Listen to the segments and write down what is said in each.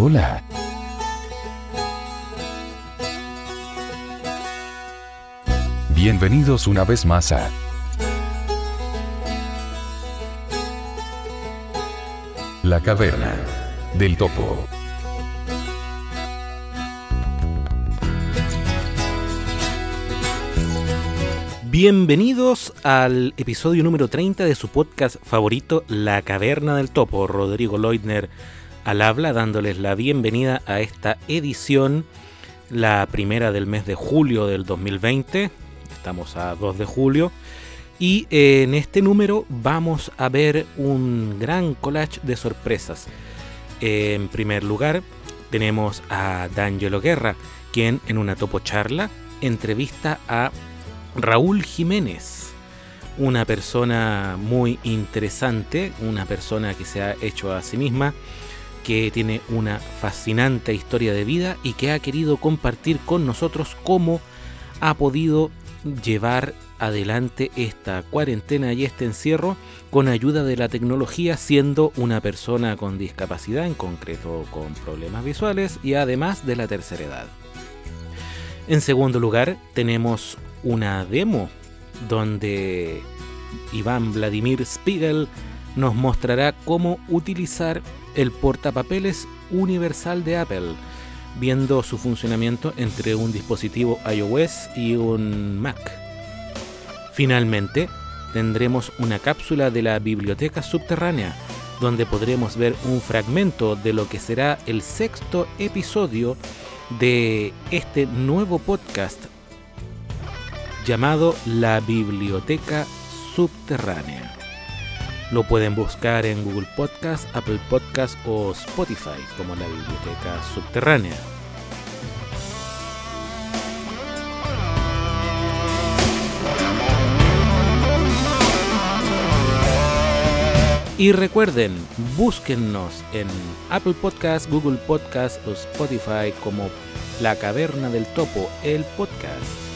Hola. Bienvenidos una vez más a La Caverna del Topo. Bienvenidos al episodio número 30 de su podcast favorito, La Caverna del Topo. Rodrigo Leutner al habla, dándoles la bienvenida a esta edición, la primera del mes de julio del 2020. Estamos a 2 de julio. Y en este número vamos a ver un gran collage de sorpresas. En primer lugar, tenemos a D'Angelo Guerra, quien en una topo charla entrevista a Raúl Jiménez, una persona muy interesante, una persona que se ha hecho a sí misma, que tiene una fascinante historia de vida y que ha querido compartir con nosotros cómo ha podido llevar adelante esta cuarentena y este encierro con ayuda de la tecnología siendo una persona con discapacidad, en concreto con problemas visuales y además de la tercera edad. En segundo lugar tenemos una demo donde Iván Vladimir Spiegel nos mostrará cómo utilizar el portapapeles universal de Apple, viendo su funcionamiento entre un dispositivo iOS y un Mac. Finalmente, tendremos una cápsula de la biblioteca subterránea, donde podremos ver un fragmento de lo que será el sexto episodio de este nuevo podcast llamado La Biblioteca Subterránea. Lo pueden buscar en Google Podcast, Apple Podcast o Spotify como la Biblioteca Subterránea. Y recuerden, búsquennos en Apple Podcast, Google Podcast o Spotify como La Caverna del Topo, el podcast.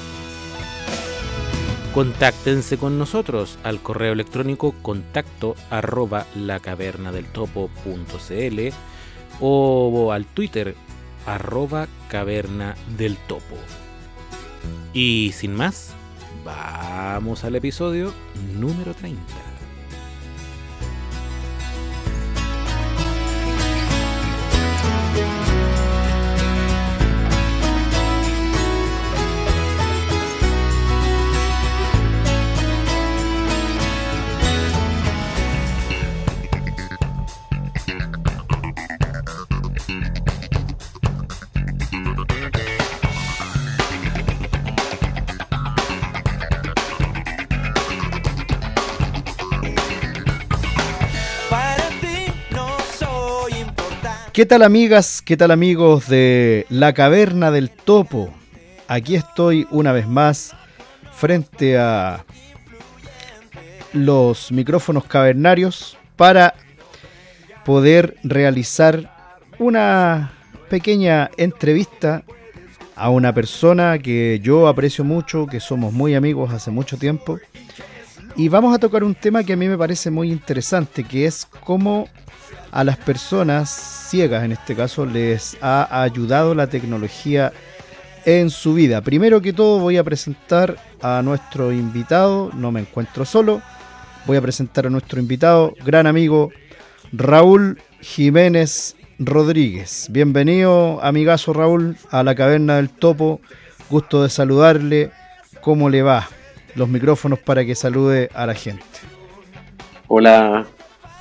Contáctense con nosotros al correo electrónico contacto arroba lacavernadeltopo.cl o al Twitter arroba caverna del topo. Y sin más, vamos al episodio número 30. ¿Qué tal amigas? ¿Qué tal amigos de La Caverna del Topo? Aquí estoy una vez más frente a los micrófonos cavernarios para poder realizar una pequeña entrevista a una persona que yo aprecio mucho, que somos muy amigos hace mucho tiempo. Y vamos a tocar un tema que a mí me parece muy interesante, que es cómo a las personas ciegas, en este caso, les ha ayudado la tecnología en su vida. Primero que todo voy a presentar a nuestro invitado, no me encuentro solo, voy a presentar a nuestro invitado, gran amigo Raúl Jiménez Rodríguez. Bienvenido, amigazo Raúl, a la Caverna del Topo. Gusto de saludarle. ¿Cómo le va? Los micrófonos para que salude a la gente. Hola,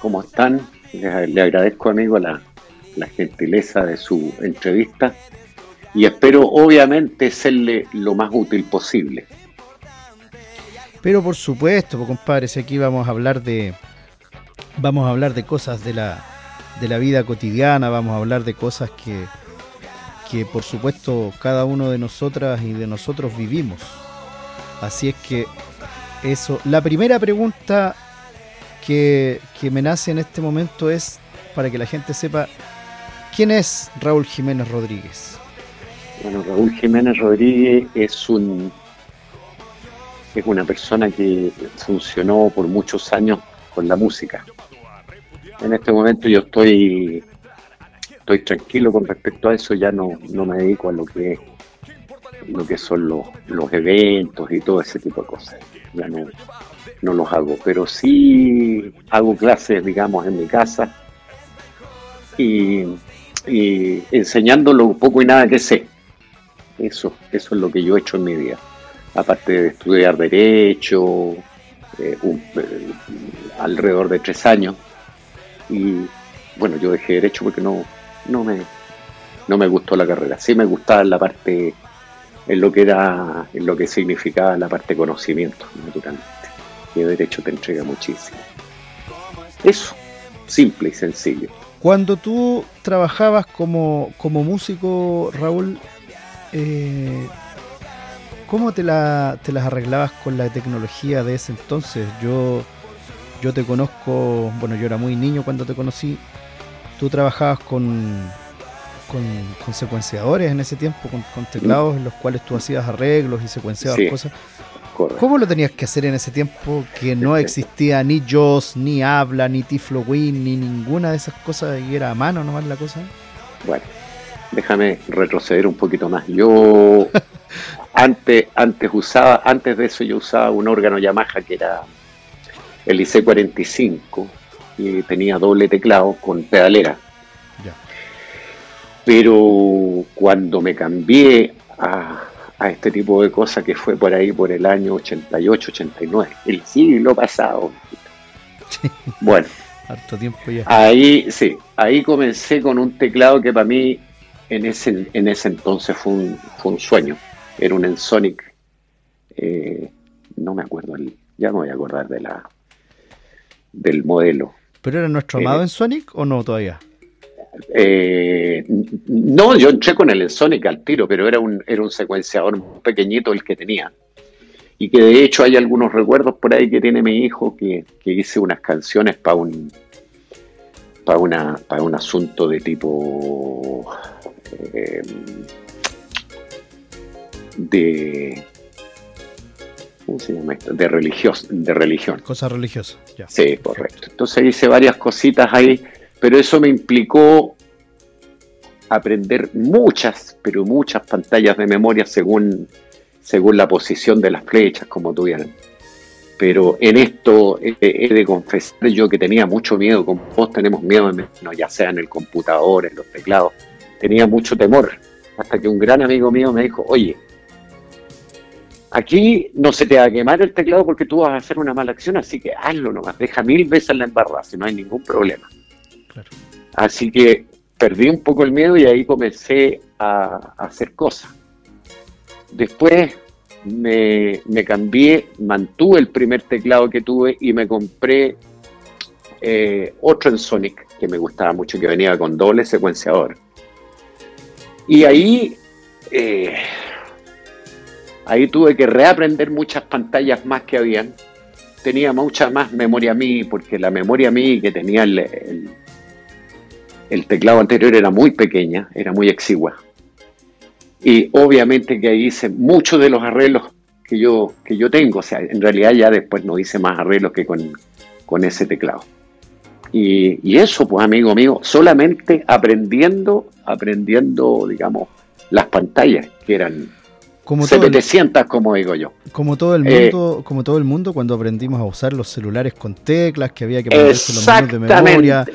¿cómo están? Le agradezco, amigo, la, la gentileza de su entrevista y espero, obviamente, serle lo más útil posible. Pero por supuesto, pues, compadre, si aquí vamos a hablar de vamos a hablar de cosas de la de la vida cotidiana, vamos a hablar de cosas que que por supuesto cada uno de nosotras y de nosotros vivimos. Así es que eso, la primera pregunta que, me nace en este momento es para que la gente sepa quién es Raúl Jiménez Rodríguez. Bueno, Raúl Jiménez Rodríguez es un es una persona que funcionó por muchos años con la música. En este momento yo estoy estoy tranquilo con respecto a eso, ya no, no me dedico a lo que lo que son los, los eventos y todo ese tipo de cosas. Ya no, no los hago, pero sí hago clases, digamos, en mi casa y, y enseñando lo poco y nada que sé. Eso, eso es lo que yo he hecho en mi vida. Aparte de estudiar Derecho, eh, eh, alrededor de tres años. Y bueno, yo dejé Derecho porque no, no, me, no me gustó la carrera. Sí me gustaba la parte, en lo que era, en lo que significaba la parte de conocimiento, naturalmente. Y el Derecho te entrega muchísimo. Eso, simple y sencillo. Cuando tú trabajabas como, como músico, Raúl, eh, ¿cómo te, la, te las arreglabas con la tecnología de ese entonces? Yo, yo te conozco, bueno, yo era muy niño cuando te conocí. Tú trabajabas con, con, secuenciadores en ese tiempo, con, teclados en los cuales tú hacías arreglos y secuenciabas cosas. ¿Cómo lo tenías que hacer en ese tiempo que no existía ni JOS, ni Habla, ni Tiflowin, ni ninguna de esas cosas y era a mano nomás la cosa? Bueno, déjame retroceder un poquito más. Yo antes, antes usaba, antes de eso yo usaba un órgano Yamaha que era el IC45 y tenía doble teclado con pedalera. Pero cuando me cambié a, a, este tipo de cosas que fue por ahí por el año 88, 89, el siglo pasado. Bueno, harto tiempo ya. Ahí sí, ahí comencé con un teclado que para mí en ese, en ese entonces fue un, fue un sueño. Era un Ensonic, eh, no me acuerdo, ya me voy a acordar de la del modelo. ¿Pero era nuestro amado eh, Ensonic o no todavía? Eh, no, yo entré con el Ensonic al tiro, pero era un, era un secuenciador muy pequeñito el que tenía. Y que de hecho hay algunos recuerdos por ahí que tiene mi hijo que, que hice unas canciones para un para una para un asunto de tipo eh, de ¿cómo se llama esto? de religión de religión. Cosa religiosa ya. Sí correcto. Entonces hice varias cositas ahí pero eso me implicó aprender muchas pero muchas pantallas de memoria según según la posición de las flechas como tuvieran pero en esto he, de confesar yo que tenía mucho miedo, como vos tenemos miedo, ya sea en el computador, en los teclados, tenía mucho temor, hasta que un gran amigo mío me dijo, oye, aquí no se te va a quemar el teclado porque tú vas a hacer una mala acción, así que hazlo nomás, deja mil veces la embarrada, si no hay ningún problema. Así que perdí un poco el miedo y ahí comencé a, hacer cosas. Después me, cambié, mantuve el primer teclado que tuve y me compré eh, otro en Sonic que me gustaba mucho, que venía con doble secuenciador. Y ahí, eh, ahí tuve que reaprender muchas pantallas más que habían. Tenía mucha más memoria MI, porque la memoria MI que tenía el, teclado anterior era muy pequeña, era muy exigua. Y obviamente que ahí hice muchos de los arreglos que yo, que yo tengo. O sea, en realidad ya después no hice más arreglos que con, con ese teclado. Y, eso, pues amigo mío, solamente aprendiendo, aprendiendo, digamos, las pantallas, que eran como 700, como digo yo. Como todo el eh, mundo, como todo el mundo cuando aprendimos a usar los celulares con teclas, que había que ponerse los menús de memoria,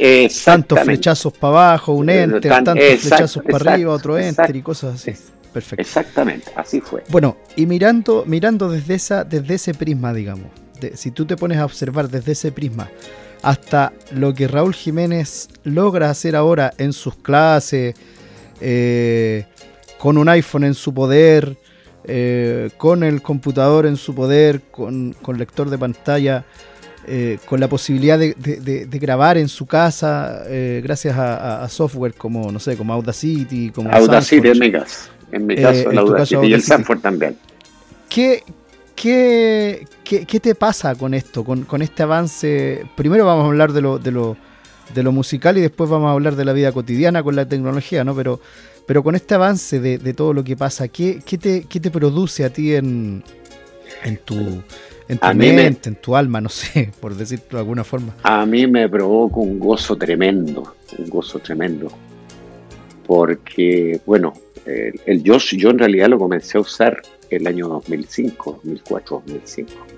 tantos flechazos para abajo, un enter, tantos flechazos para arriba, otro enter y cosas así. Perfecto. Exactamente, así fue. Bueno, y mirando, mirando desde esa, desde ese prisma, digamos, si tú te pones a observar desde ese prisma, hasta lo que Raúl Jiménez logra hacer ahora en sus clases, eh, con un iPhone en su poder, eh, con el computador en su poder, con, lector de pantalla, eh, con la posibilidad de, grabar en su casa gracias a, software como, no sé, como Audacity, como Audacity en mi caso, en mi caso, Audacity, y el Sanford también. ¿Qué, ¿Qué, qué, te pasa con esto, con, este avance? Primero vamos a hablar de lo, de, lo, de lo musical y después vamos a hablar de la vida cotidiana con la tecnología, ¿no? Pero, pero con este avance de, todo lo que pasa, ¿qué, qué, te, qué te produce a ti en, en tu, en tu mente, en tu alma, no sé, por decirlo de alguna forma? A mí me provoca un gozo tremendo, un gozo tremendo. porque, bueno, el, el yo en realidad lo comencé a usar el año 2005, 2004, 2005.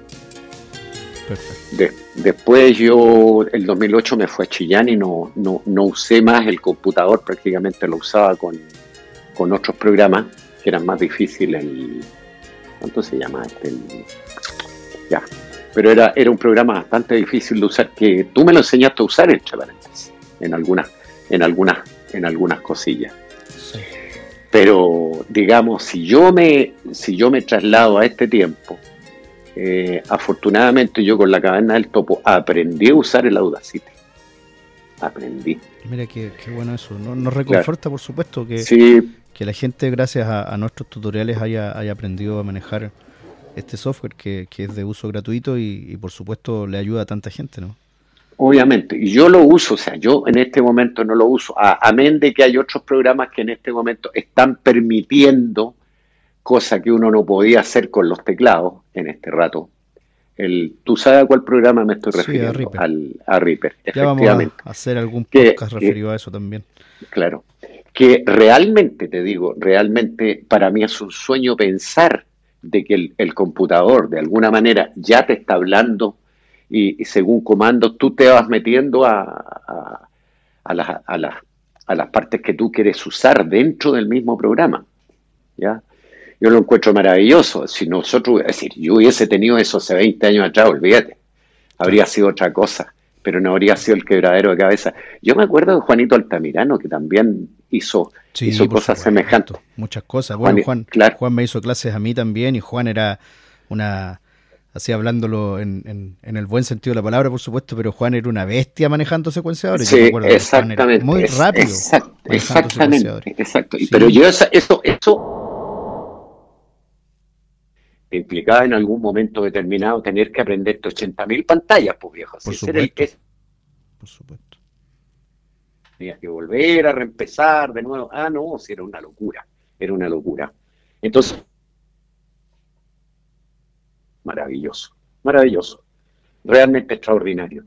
Después yo, el 2008 me fue a Chillán y no, no, no usé más el computador, prácticamente lo usaba con, con otros programas que eran más difíciles. El, ¿Cuánto se llama este? ya. Pero era, era un programa bastante difícil de usar, que tú me lo enseñaste a usar, entre paréntesis, en algunas, en algunas, en algunas cosillas. Pero, digamos, si yo me, si yo me traslado a este tiempo, eh, afortunadamente yo con la caverna del topo aprendí a usar el Audacity. Aprendí. Mira qué, bueno eso. Nos, reconforta, por supuesto, que, que la gente, gracias a, nuestros tutoriales, haya, haya, aprendido a manejar este software que, es de uso gratuito y, y, por supuesto, le ayuda a tanta gente, ¿no? Obviamente, y yo lo uso, o sea, yo en este momento no lo uso, amén de que hay otros programas que en este momento están permitiendo cosa que uno no podía hacer con los teclados en este rato. El, ¿Tú sabes a cuál programa me estoy refiriendo? Sí, a Reaper. Al, a Reaper, ya efectivamente. Vamos a hacer algún podcast referido a eso también. Claro, que realmente, te digo, realmente para mí es un sueño pensar de que el, el computador de alguna manera ya te está hablando y, según comandos tú te vas metiendo a, a, a, las, a, las, a las partes que tú quieres usar dentro del mismo programa. ¿ya? Yo lo encuentro maravilloso. Si nosotros, es decir, yo hubiese tenido eso hace 20 años atrás, olvídate, habría sido otra cosa, pero no habría sido el quebradero de cabeza. Yo me acuerdo de Juanito Altamirano, que también hizo, hizo cosas semejantes. Muchas cosas. Bueno, Juan, Juan me hizo clases a mí también y Juan era una así hablándolo en, en, el buen sentido de la palabra, por supuesto, pero Juan era una bestia manejando secuenciadores. Sí, exactamente. muy rápido. exactamente, exacto. Pero yo eso, eso, implicaba en algún momento determinado tener que aprender 80.000 pantallas, pues viejo. Por supuesto. por supuesto. Tenía que volver a reempezar de nuevo. Ah, no, si era una locura. Era una locura. Entonces, maravilloso, maravilloso, realmente extraordinario.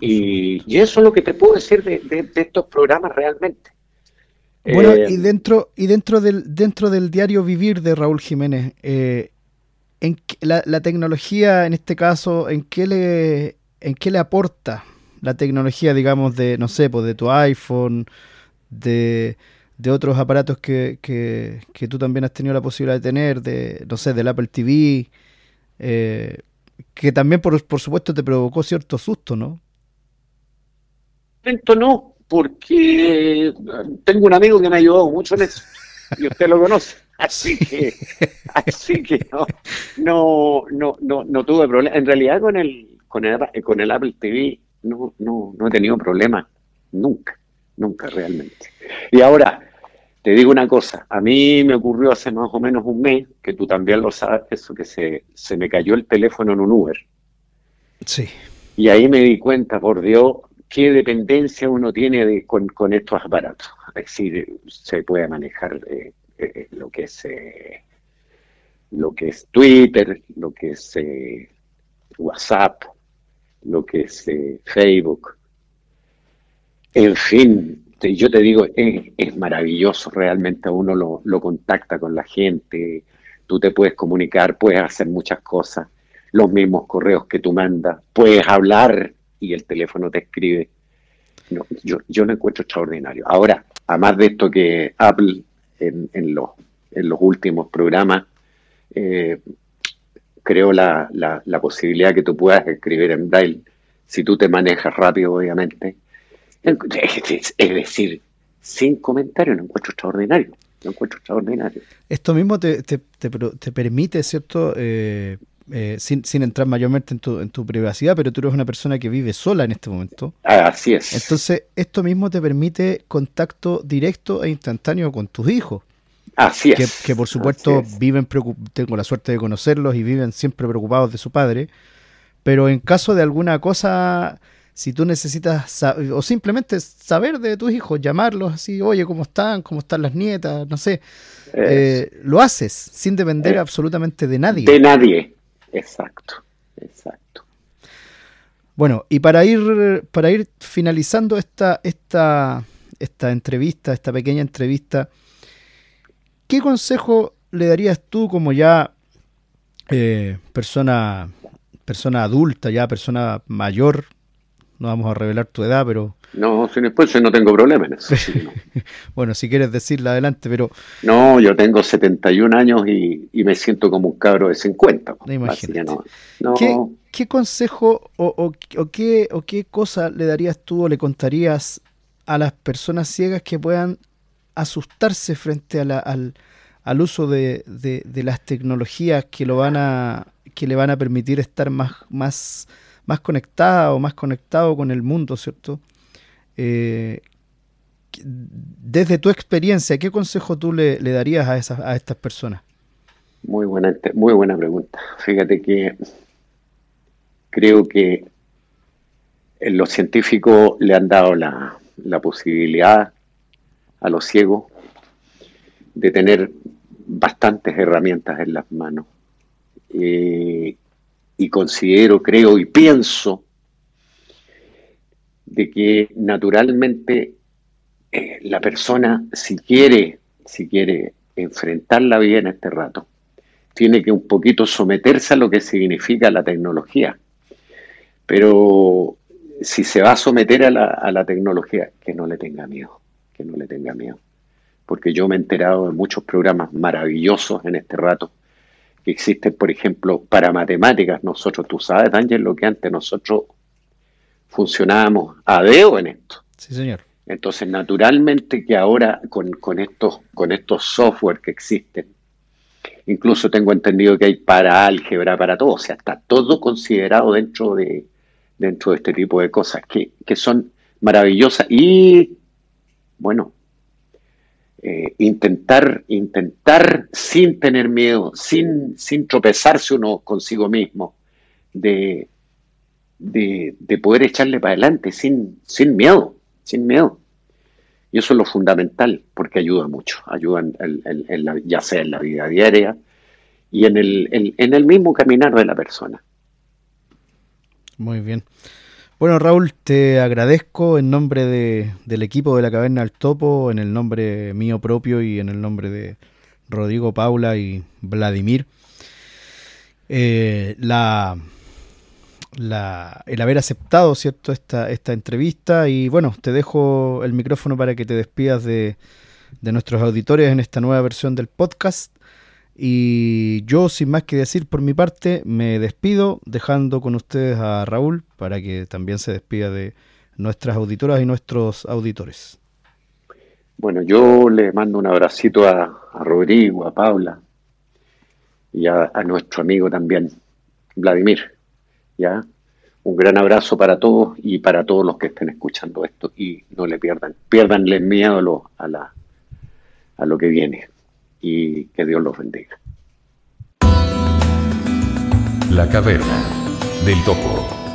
Y, eso es lo que te puedo decir de, estos programas realmente. Bueno, y eh, dentro, y dentro del, dentro del diario vivir de Raúl Jiménez, eh, en la, la, tecnología en este caso, ¿en qué le, en qué le aporta la tecnología, digamos, de, no sé, pues de tu iPhone, de, de otros aparatos que, que, que, tú también has tenido la posibilidad de tener, de, no sé, del Apple TV, eh, que también por, por, supuesto te provocó cierto susto, ¿no? No, porque tengo un amigo que me ha ayudado mucho en eso, y usted lo conoce. Así que, así que no, no, no, no, no tuve problema. En realidad con el, con el, con el Apple TV no, no, no he tenido problemas, nunca, nunca realmente. Y ahora, te digo una cosa, a mí me ocurrió hace más o menos un mes, que tú también lo sabes, eso que se, se me cayó el teléfono en un Uber. Sí. Y ahí me di cuenta, por Dios, qué dependencia uno tiene de, con, con estos aparatos. Es decir, se puede manejar eh, eh, lo que es eh, lo que es Twitter, lo que es WhatsApp, lo que es Facebook. En fin, yo te digo, es, maravilloso, realmente uno lo, lo, contacta con la gente, tú te puedes comunicar, puedes hacer muchas cosas, los mismos correos que tú mandas, puedes hablar y el teléfono te escribe. No, yo, yo lo encuentro extraordinario. Ahora, además de esto que Apple en, los, últimos programas, eh, creo la, la, la posibilidad que tú puedas escribir en braille, si tú te manejas rápido, obviamente, es decir, sin comentario, lo encuentro extraordinario. Lo encuentro extraordinario. Esto mismo te, te, te, permite, ¿cierto? Eh, eh, sin, sin, entrar mayormente en tu, en tu privacidad, pero tú eres una persona que vive sola en este momento. Así es. Entonces, esto mismo te permite contacto directo e instantáneo con tus hijos. Así es. Que, por supuesto viven, tengo la suerte de conocerlos y viven siempre preocupados de su padre, pero en caso de alguna cosa si tú necesitas o simplemente saber de tus hijos, llamarlos así, oye, ¿cómo están? ¿Cómo están las nietas? No sé. Eh, lo haces sin depender eh, absolutamente de nadie. De nadie. Exacto. Exacto. Bueno, y para ir, para ir finalizando esta, esta, esta entrevista, esta pequeña entrevista, ¿qué consejo le darías tú como ya eh, persona, persona adulta, ya persona mayor? No vamos a revelar tu edad, pero... No, sin después no tengo problema en eso. bueno, si quieres decirla adelante, pero... No, yo tengo 71 años y, me siento como un cabro de 50. No, ¿Qué, consejo o, qué, o qué cosa le darías tú o le contarías a las personas ciegas que puedan asustarse frente al, al, uso de, las tecnologías que lo van a que le van a permitir estar más más más conectada o más conectado con el mundo, ¿cierto? Eh, desde tu experiencia, ¿qué consejo tú le, darías a, esas, a estas personas? Muy buena, muy buena pregunta. Fíjate que creo que los científicos le han dado la, posibilidad a los ciegos de tener bastantes herramientas en las manos. Eh, y considero, creo y pienso de que naturalmente eh, la persona, si quiere, si quiere enfrentar la vida en este rato, tiene que un poquito someterse a lo que significa la tecnología. Pero si se va a someter a la, a la tecnología, que no le tenga miedo, que no le tenga miedo. Porque yo me he enterado de muchos programas maravillosos en este rato que existen, por ejemplo, para matemáticas. Nosotros, tú sabes, Ángel, lo que antes nosotros funcionábamos a deo en esto. Sí, señor. Entonces, naturalmente que ahora con, con, estos, con estos software que existen, incluso tengo entendido que hay para álgebra, para todo, o sea, está todo considerado dentro de, dentro de este tipo de cosas que, que son maravillosas y, bueno, eh, intentar, intentar sin tener miedo, sin, sin tropezarse uno consigo mismo, de, de, poder echarle para adelante sin, sin miedo, sin miedo. Y eso es lo fundamental, porque ayuda mucho, ayuda en, ya sea en la vida diaria y en el, en el mismo caminar de la persona. Muy bien. Bueno, Raúl, te agradezco en nombre de, del equipo de la Caverna del Topo, en el nombre mío propio y en el nombre de Rodrigo Paula y Vladimir, eh, la, la, el haber aceptado cierto esta, esta entrevista y bueno, te dejo el micrófono para que te despidas de, de nuestros auditores en esta nueva versión del podcast. Y yo, sin más que decir por mi parte, me despido, dejando con ustedes a Raúl para que también se despida de nuestras auditoras y nuestros auditores. Bueno, yo le mando un abracito a, Rodrigo, a Paula y a, nuestro amigo también, Vladimir. ¿Ya? Un gran abrazo para todos y para todos los que estén escuchando esto y no le pierdan, pierdanle miedo a, la, a lo que viene y que Dios los bendiga. La caverna del topo.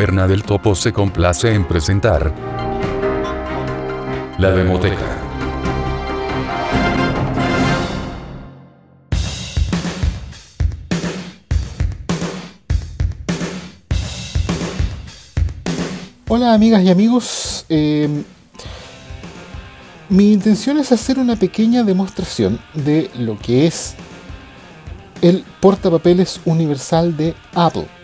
La caverna del topo se complace en presentar la Demoteca. Hola amigas y amigos, em, mi intención es hacer una pequeña demostración de lo que es el portapapeles universal de Apple.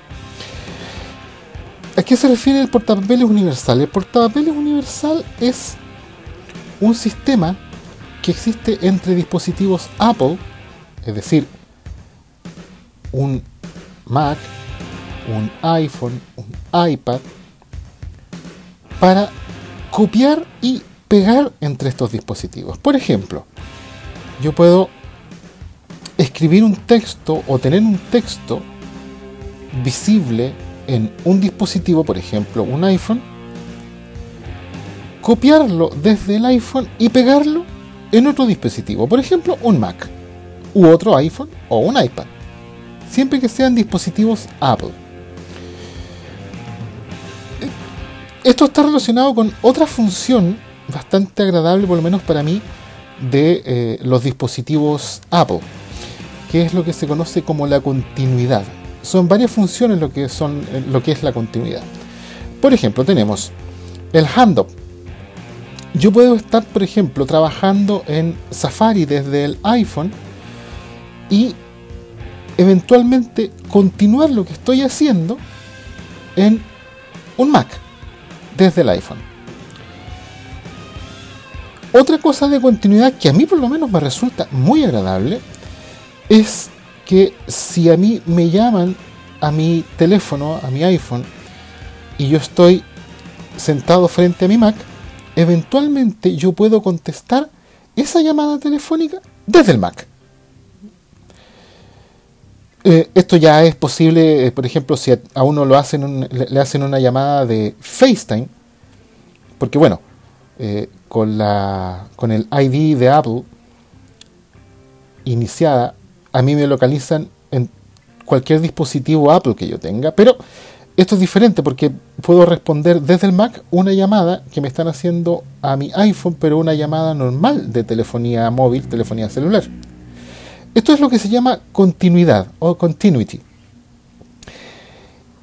¿A qué se refiere el portapapeles universal? El portapapeles universal es un sistema que existe entre dispositivos Apple, es decir, un Mac, un iPhone, un iPad, para copiar y pegar entre estos dispositivos. Por ejemplo, yo puedo escribir un texto o tener un texto visible en un dispositivo, por ejemplo un iPhone, copiarlo desde el iPhone y pegarlo en otro dispositivo, por ejemplo un Mac, u otro iPhone o un iPad, siempre que sean dispositivos Apple. Esto está relacionado con otra función bastante agradable, por lo menos para mí, de eh, los dispositivos Apple, que es lo que se conoce como la continuidad. Son varias funciones lo que, son, eh, lo que es la continuidad. Por ejemplo, tenemos el handoff. Yo puedo estar, por ejemplo, trabajando en Safari desde el iPhone y eventualmente continuar lo que estoy haciendo en un Mac desde el iPhone. Otra cosa de continuidad que a mí por lo menos me resulta muy agradable es que si a mí me llaman a mi teléfono, a mi iPhone, y yo estoy sentado frente a mi Mac, eventualmente yo puedo contestar esa llamada telefónica desde el Mac. Eh, esto ya es posible, eh, por ejemplo, si a, uno lo hacen le, hacen una llamada de FaceTime, porque bueno, eh, con, la, con el ID de Apple iniciada, a mí me localizan en cualquier dispositivo Apple que yo tenga, pero esto es diferente porque puedo responder desde el Mac una llamada que me están haciendo a mi iPhone, pero una llamada normal de telefonía móvil, telefonía celular. Esto es lo que se llama continuidad o continuity.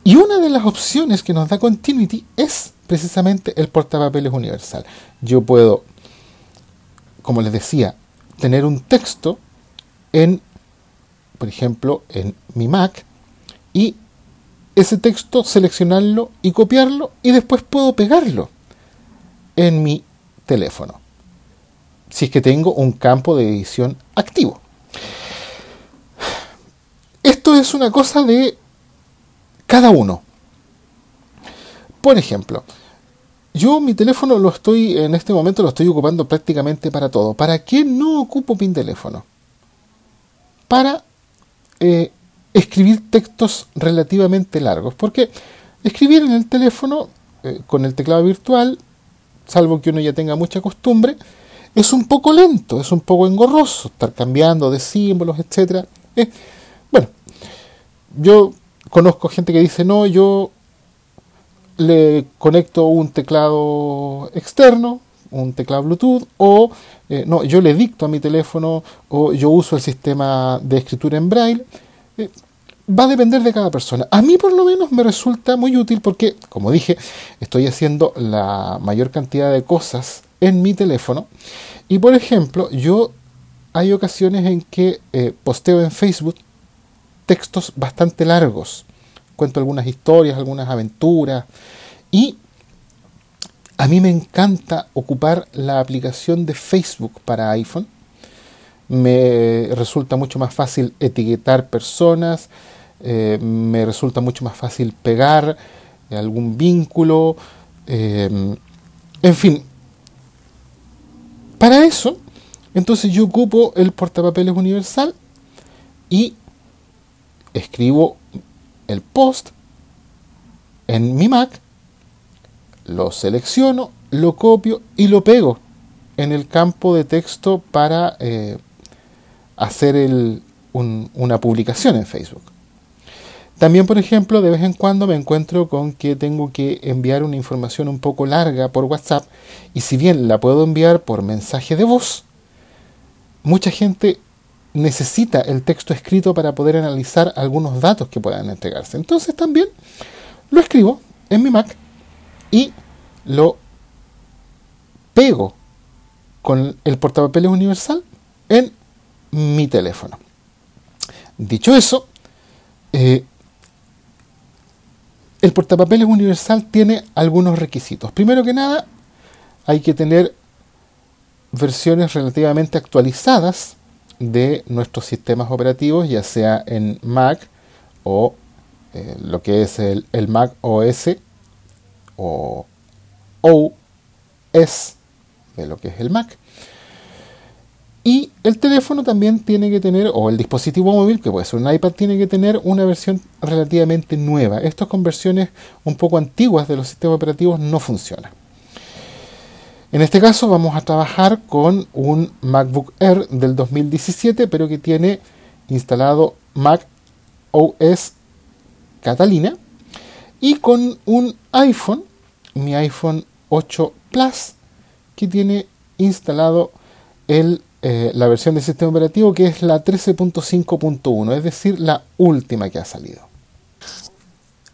Y una de las opciones que nos da continuity es precisamente el portapapeles universal. Yo puedo, como les decía, tener un texto en, por ejemplo, en mi Mac y ese texto seleccionarlo y copiarlo y después puedo pegarlo en mi teléfono. Si es que tengo un campo de edición activo. Esto es una cosa de cada uno. Por ejemplo, yo mi teléfono lo estoy, en este momento lo estoy ocupando prácticamente para todo. ¿Para qué no ocupo mi teléfono? Para eh, escribir textos relativamente largos. Porque escribir en el teléfono, eh, con el teclado virtual, salvo que uno ya tenga mucha costumbre, es un poco lento, es un poco engorroso, estar cambiando de símbolos, etc. Bueno, yo conozco gente que dice, no, yo le conecto un teclado externo, un teclado Bluetooth, o eh, no, yo le dicto a mi teléfono, o yo uso el sistema de escritura en braille. Eh, va a depender de cada persona. A mí por lo menos me resulta muy útil porque, como dije, estoy haciendo la mayor cantidad de cosas en mi teléfono. Y por ejemplo, yo hay ocasiones en que eh, posteo en Facebook textos bastante largos. Cuento algunas historias, algunas aventuras. Y a mí me encanta ocupar la aplicación de Facebook para iPhone. Me resulta mucho más fácil etiquetar personas, eh, me resulta mucho más fácil pegar algún vínculo, eh, en fin. Para eso, entonces yo ocupo el portapapeles universal y escribo el post en mi Mac, lo selecciono, lo copio y lo pego en el campo de texto para eh, hacer una publicación en Facebook. También, por ejemplo, de vez en cuando me encuentro con que tengo que enviar una información un poco larga por WhatsApp y si bien la puedo enviar por mensaje de voz, mucha gente necesita el texto escrito para poder analizar algunos datos que puedan entregarse. Entonces también lo escribo en mi Mac y lo pego con el portapapeles universal en mi teléfono. Dicho eso, eh, el portapapeles universal tiene algunos requisitos. Primero que nada, hay que tener versiones relativamente actualizadas de nuestros sistemas operativos, ya sea en Mac o eh, lo que es el, Mac OS o OS de lo que es el Mac. Y el teléfono también tiene que tener, o el dispositivo móvil, que puede ser un iPad, tiene que tener una versión relativamente nueva. Estas con versiones un poco antiguas de los sistemas operativos no funcionan. En este caso vamos a trabajar con un MacBook Air del 2017, pero que tiene instalado Mac OS Catalina y con un iPhone, mi iPhone 8 Plus, que tiene instalado el, eh, la versión del sistema operativo que es la 13.5.1, es decir, la última que ha salido.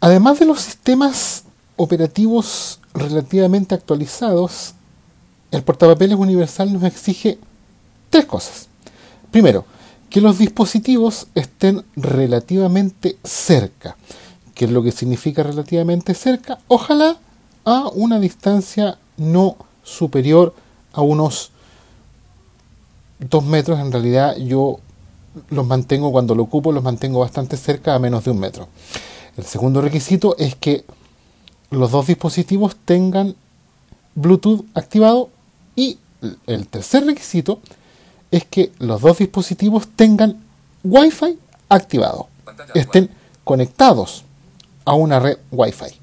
Además de los sistemas operativos relativamente actualizados, el portapapeles universal nos exige tres cosas. Primero, que los dispositivos estén relativamente cerca. ¿Qué es lo que significa relativamente cerca? Ojalá a una distancia no superior a unos 2 metros. En realidad yo los mantengo cuando lo ocupo, los mantengo bastante cerca a menos de un metro. El segundo requisito es que los dos dispositivos tengan Bluetooth activado y el tercer requisito es que los dos dispositivos tengan Wi-Fi activado, estén conectados a una red Wi-Fi.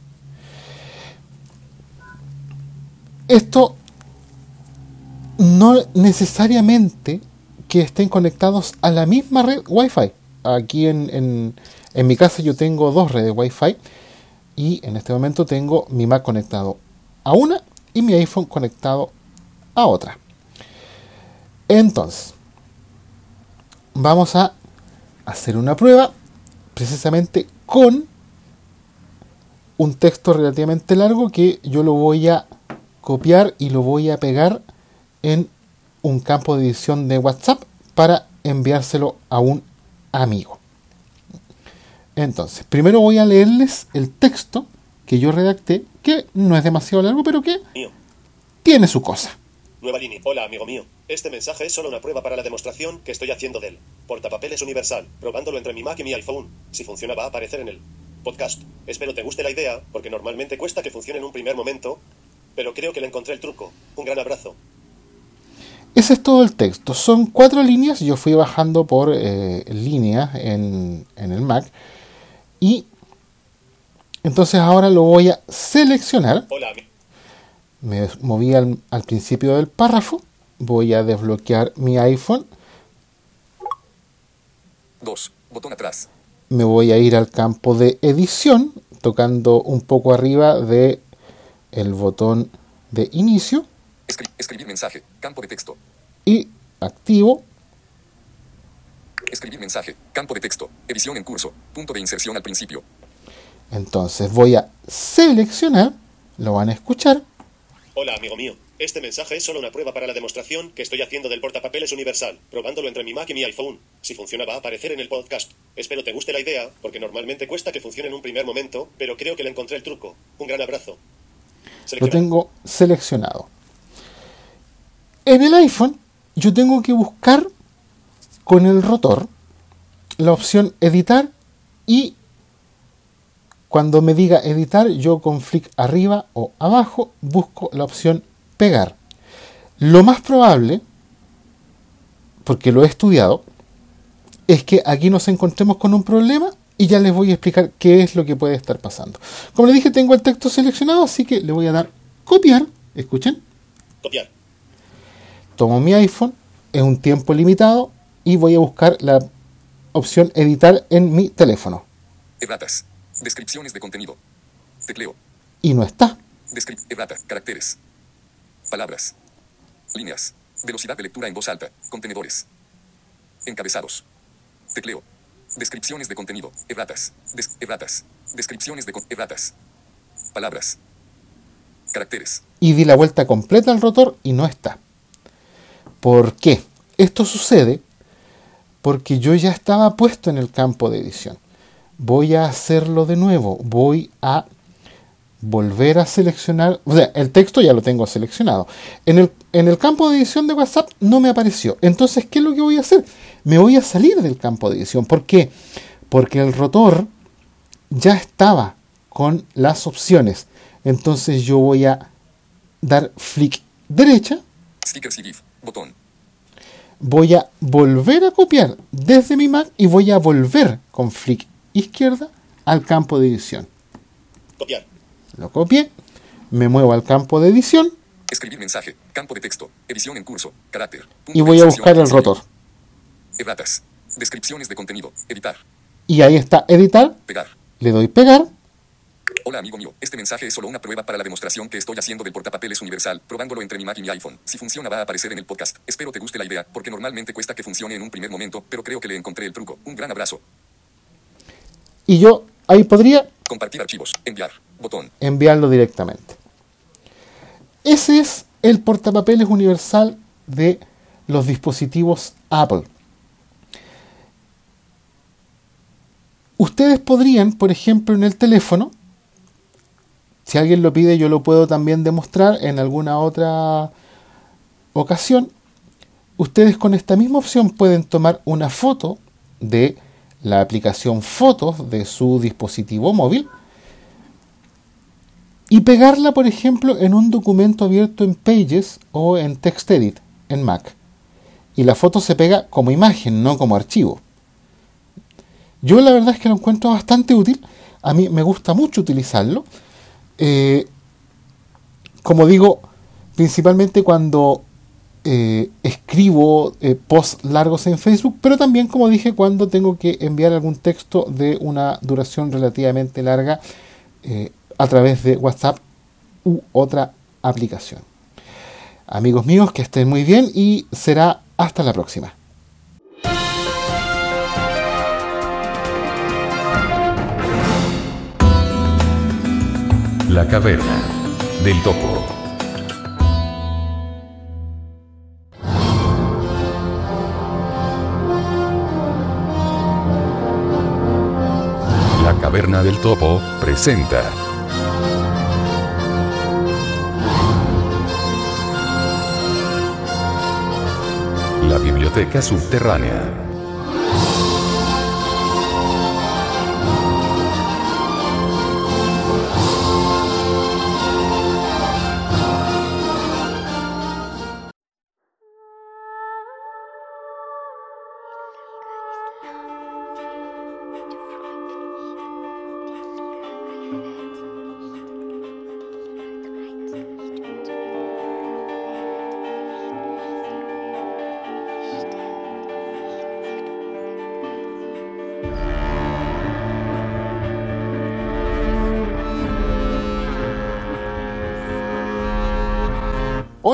Esto no necesariamente que estén conectados a la misma red Wi-Fi. Aquí en, en mi casa yo tengo dos redes Wi-Fi y en este momento tengo mi Mac conectado a una y mi iPhone conectado a otra. Entonces, vamos a hacer una prueba precisamente con un texto relativamente largo que yo lo voy a copiar y lo voy a pegar en un campo de edición de WhatsApp para enviárselo a un amigo. Entonces, primero voy a leerles el texto que yo redacté, que no es demasiado largo, pero que tiene su cosa. Nueva línea. Hola, amigo mío. Este mensaje es solo una prueba para la demostración que estoy haciendo del portapapeles universal, probándolo entre mi Mac y mi iPhone. Si funciona va a aparecer en el podcast. Espero te guste la idea, porque normalmente cuesta que funcione en un primer momento, pero creo que le encontré el truco. Un gran abrazo. Ese es todo el texto. Son cuatro líneas. Yo fui bajando por eh, línea en, en el Mac. Y entonces ahora lo voy a seleccionar. Hola, me moví al, al, principio del párrafo, voy a desbloquear mi iPhone. 2. Botón atrás. Me voy a ir al campo de edición, tocando un poco arriba de el botón de inicio. Escri escribir mensaje, campo de texto. Y activo. Escribir mensaje, campo de texto, edición en curso, punto de inserción al principio. Entonces voy a seleccionar, lo van a escuchar. Hola, amigo mío. Este mensaje es solo una prueba para la demostración que estoy haciendo del portapapeles universal, probándolo entre mi Mac y mi iPhone. Si funciona va a aparecer en el podcast. Espero te guste la idea, porque normalmente cuesta que funcione en un primer momento, pero creo que le encontré el truco. Un gran abrazo. Lo tengo seleccionado. En el iPhone yo tengo que buscar con el rotor la opción editar y cuando me diga editar, yo con flick arriba o abajo busco la opción pegar. Lo más probable, porque lo he estudiado, es que aquí nos encontremos con un problema y ya les voy a explicar qué es lo que puede estar pasando. Como les dije, tengo el texto seleccionado, así que le voy a dar copiar. Escuchen. Copiar. Tomo mi iPhone, es un tiempo limitado y voy a buscar la opción editar en mi teléfono. Erratas. Descripciones de contenido. Tecleo. Y no está. Descrip erratas. Caracteres. Palabras. Líneas. Velocidad de lectura en voz alta. Contenedores. Encabezados. Tecleo. Descripciones de contenido. Erratas. Des. Descripciones de erratas. Palabras. Caracteres. Y di la vuelta completa al rotor y no está. ¿Por qué? Esto sucede porque yo ya estaba puesto en el campo de edición voy a hacerlo de nuevo, voy a volver a seleccionar, o sea, el texto ya lo tengo seleccionado. En el, en el campo de edición de WhatsApp no me apareció. Entonces, ¿qué es lo que voy a hacer? Me voy a salir del campo de edición. ¿Por qué? Porque el rotor ya estaba con las opciones. Entonces yo voy a dar flick derecha. botón. Voy a volver a copiar desde mi Mac y voy a volver con flick izquierda al campo de edición. Copiar. Lo copié, me muevo al campo de edición. Escribir mensaje, campo de texto, edición en curso, carácter. Y voy a buscar el rotor. Hola amigo mío, este mensaje es solo una prueba para la demostración que estoy haciendo del portapapeles universal, probándolo entre mi Mac y mi iPhone. Si funciona va a aparecer en el podcast. Espero te guste la idea, porque normalmente cuesta que funcione en un primer momento, pero creo que le encontré el truco. Un gran abrazo. Y yo ahí podría Compartir archivos. Enviar. Botón. enviarlo directamente. Ese es el portapapeles universal de los dispositivos Apple. Ustedes podrían, por ejemplo, en el teléfono, si alguien lo pide, yo lo puedo también demostrar en alguna otra ocasión. Ustedes con esta misma opción pueden tomar una foto de la aplicación Fotos de su dispositivo móvil y pegarla, por ejemplo, en un documento abierto en Pages o en TextEdit en Mac. Y la foto se pega como imagen, no como archivo. Yo la verdad es que lo encuentro bastante útil. A mí me gusta mucho utilizarlo. Eh, como digo, principalmente cuando eh, escribo eh, posts largos en Facebook, pero también, como dije, cuando tengo que enviar algún texto de una duración relativamente larga a través de WhatsApp u otra aplicación. Amigos míos, que estén muy bien y será hasta la próxima. La caverna del topo. La caverna del topo presenta. Biblioteca subterránea.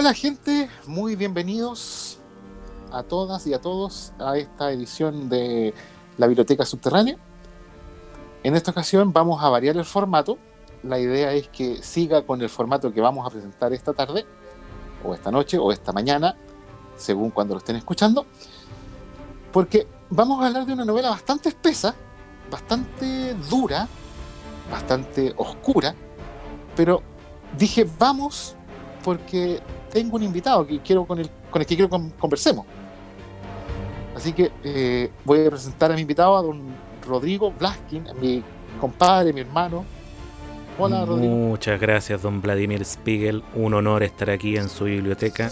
Hola gente, muy bienvenidos a todas y a todos a esta edición de la Biblioteca Subterránea. En esta ocasión vamos a variar el formato. La idea es que siga con el formato que vamos a presentar esta tarde, o esta noche, o esta mañana, según cuando lo estén escuchando. Porque vamos a hablar de una novela bastante espesa, bastante dura, bastante oscura, pero dije vamos porque tengo un invitado que quiero con el, con el que quiero con- conversemos. Así que eh, voy a presentar a mi invitado, a don Rodrigo Blaskin, mi compadre, mi hermano. Hola, Rodrigo. Muchas gracias, don Vladimir Spiegel. Un honor estar aquí en su biblioteca.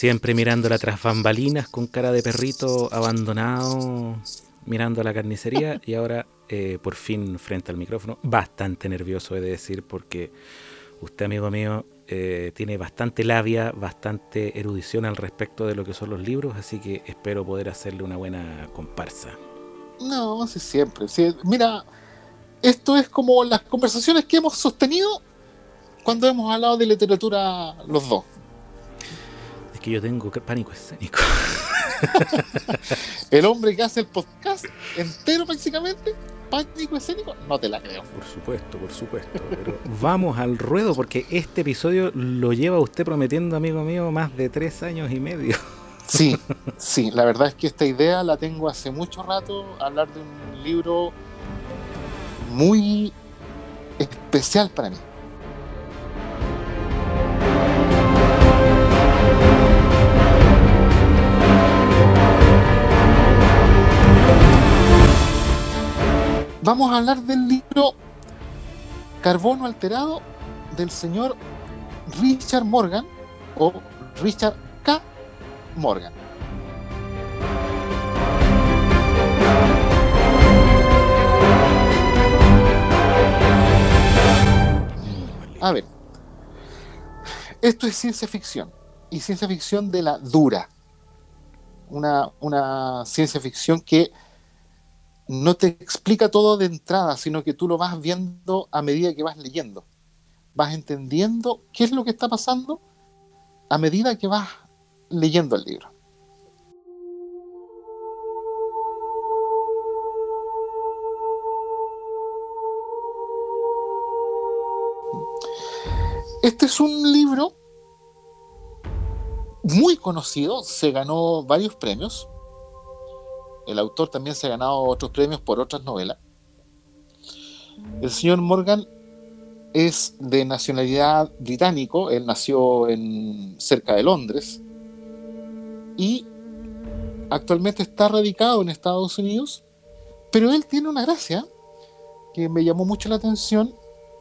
Siempre mirándola tras bambalinas con cara de perrito abandonado, mirando a la carnicería y ahora eh, por fin frente al micrófono. Bastante nervioso, he de decir, porque usted, amigo mío, eh, tiene bastante labia, bastante erudición al respecto de lo que son los libros, así que espero poder hacerle una buena comparsa. No, sí, siempre. sí. Mira, esto es como las conversaciones que hemos sostenido cuando hemos hablado de literatura los dos. Es que yo tengo pánico escénico. El hombre que hace el podcast entero prácticamente, pánico escénico, no te la creo. Por supuesto, por supuesto. Pero vamos al ruedo porque este episodio lo lleva usted prometiendo, amigo mío, más de tres años y medio. Sí, sí, la verdad es que esta idea la tengo hace mucho rato, hablar de un libro muy especial para mí. Vamos a hablar del libro Carbono Alterado del señor Richard Morgan o Richard K. Morgan. A ver, esto es ciencia ficción. y ciencia ficción de la dura. Una, una ciencia ficción que no te explica todo de entrada, sino que tú lo vas viendo a medida que vas leyendo. Vas entendiendo qué es lo que está pasando a medida que vas leyendo el libro. Este es un libro muy conocido, se ganó varios premios. El autor también se ha ganado otros premios por otras novelas. El señor Morgan es de nacionalidad británico, él nació en, cerca de Londres y actualmente está radicado en Estados Unidos, pero él tiene una gracia que me llamó mucho la atención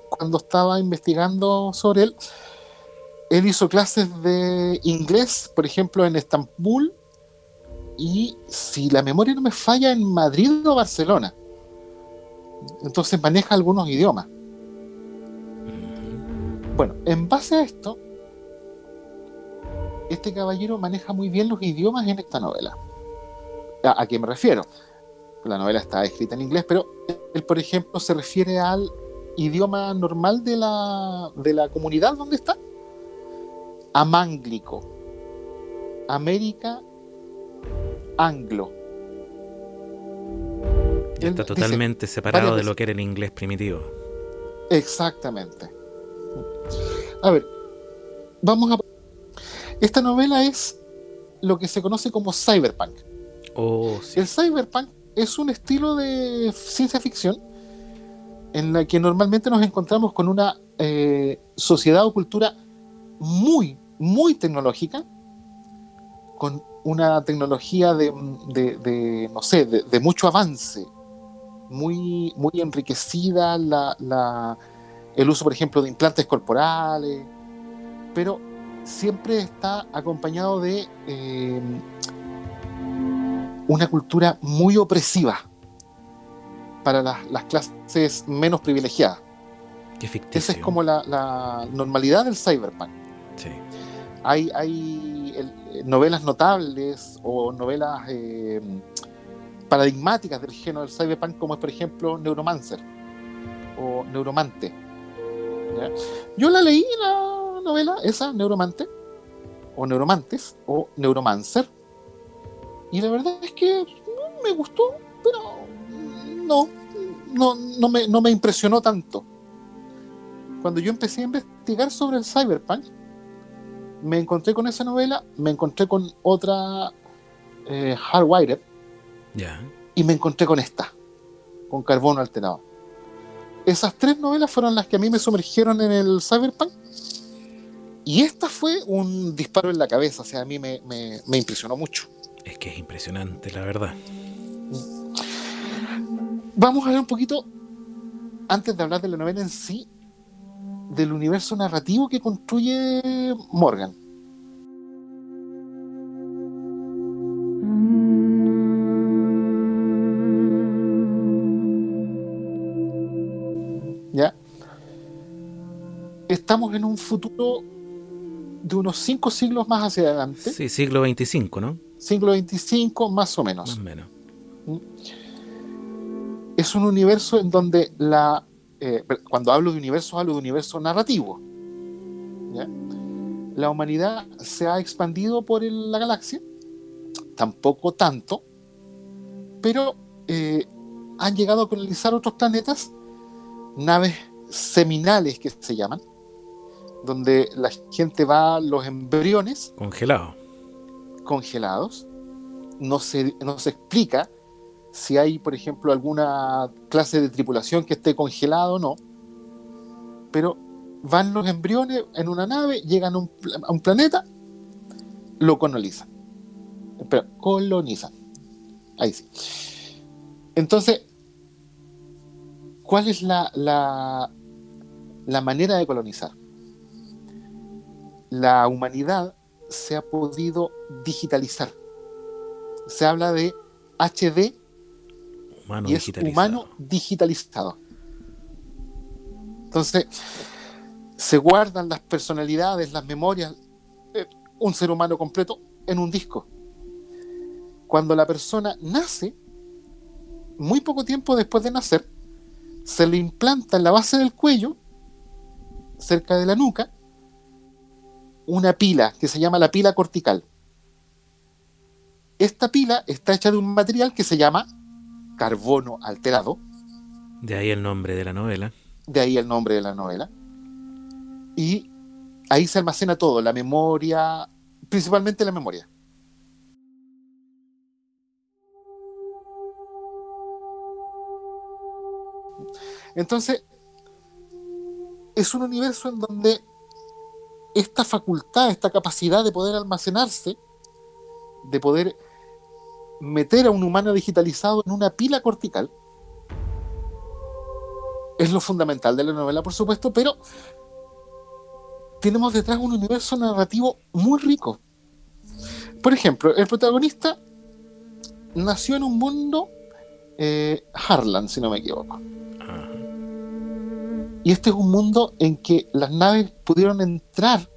cuando estaba investigando sobre él. Él hizo clases de inglés, por ejemplo, en Estambul y, si la memoria no me falla, en Madrid o Barcelona. Entonces maneja algunos idiomas. Bueno, en base a esto, este caballero maneja muy bien los idiomas en esta novela. ¿A, a qué me refiero? La novela está escrita en inglés, pero él, por ejemplo, se refiere al idioma normal de la, de la comunidad donde está. Amánglico. América Anglo. Está dice totalmente separado de lo que era el inglés primitivo. Exactamente. A ver, vamos a... Esta novela es lo que se conoce como cyberpunk. Oh, sí. El cyberpunk es un estilo de ciencia ficción en la que normalmente nos encontramos con una eh, sociedad o cultura muy, muy tecnológica, con una tecnología de, de- de, no sé, de, de mucho avance, muy, muy enriquecida la, la- el uso, por ejemplo, de implantes corporales, pero siempre está acompañado de eh, una cultura muy opresiva para las, las clases menos privilegiadas. Qué. Esa es como la, la normalidad del cyberpunk. Sí. Hay, hay el- novelas notables o novelas eh, paradigmáticas del género del cyberpunk, como por ejemplo, Neuromancer o Neuromante. Yo la leí, la novela, esa, Neuromante, o Neuromantes, o Neuromancer, y la verdad es que me gustó, pero no, no, no, me, no me impresionó tanto. Cuando yo empecé a investigar sobre el cyberpunk, me encontré con esa novela, me encontré con otra eh, Hardwired Ya. y me encontré con esta, con Carbono Alterado. Esas tres novelas fueron las que a mí me sumergieron en el cyberpunk y esta fue un disparo en la cabeza, o sea, a mí me, me- me impresionó mucho. Es que es impresionante, la verdad. Vamos a ver un poquito, antes de hablar de la novela en sí, del universo narrativo que construye Morgan. ¿Ya? Estamos en un futuro de unos cinco siglos más hacia adelante, Sí, siglo 25, ¿no? siglo 25 más o menos. Más o menos. es un universo en donde la. Eh, cuando hablo de universo, hablo de universo narrativo. ¿ya? La humanidad se ha expandido por el- la galaxia, tampoco tanto, pero eh, han llegado a colonizar otros planetas, naves seminales que se llaman, donde la gente va a los embriones Congelado. congelados. No se, no se explica si hay, por ejemplo, alguna clase de tripulación que esté congelado o no. Pero van los embriones en una nave, llegan a un, planeta, lo colonizan. Pero colonizan. Ahí sí. Entonces, ¿cuál es la, la manera de colonizar? La humanidad se ha podido digitalizar. Se habla de HD Humano y es digitalizado. humano digitalizado. Entonces, se guardan las personalidades, las memorias. Eh, un ser humano completo en un disco. Cuando la persona nace, muy poco tiempo después de nacer, se le implanta en la base del cuello, cerca de la nuca, una pila que se llama la pila cortical. Esta pila está hecha de un material que se llama carbono alterado, De ahí el nombre de la novela. de ahí el nombre de la novela. Y ahí se almacena todo, la memoria, principalmente la memoria. Entonces, es un universo en donde esta facultad, esta capacidad de poder almacenarse, de poder meter a un humano digitalizado en una pila cortical, es lo fundamental de la novela, por supuesto, pero tenemos detrás un universo narrativo muy rico. Por ejemplo, el protagonista nació en un mundo eh, Harlan, si no me equivoco. Y este es un mundo en que las naves pudieron entrar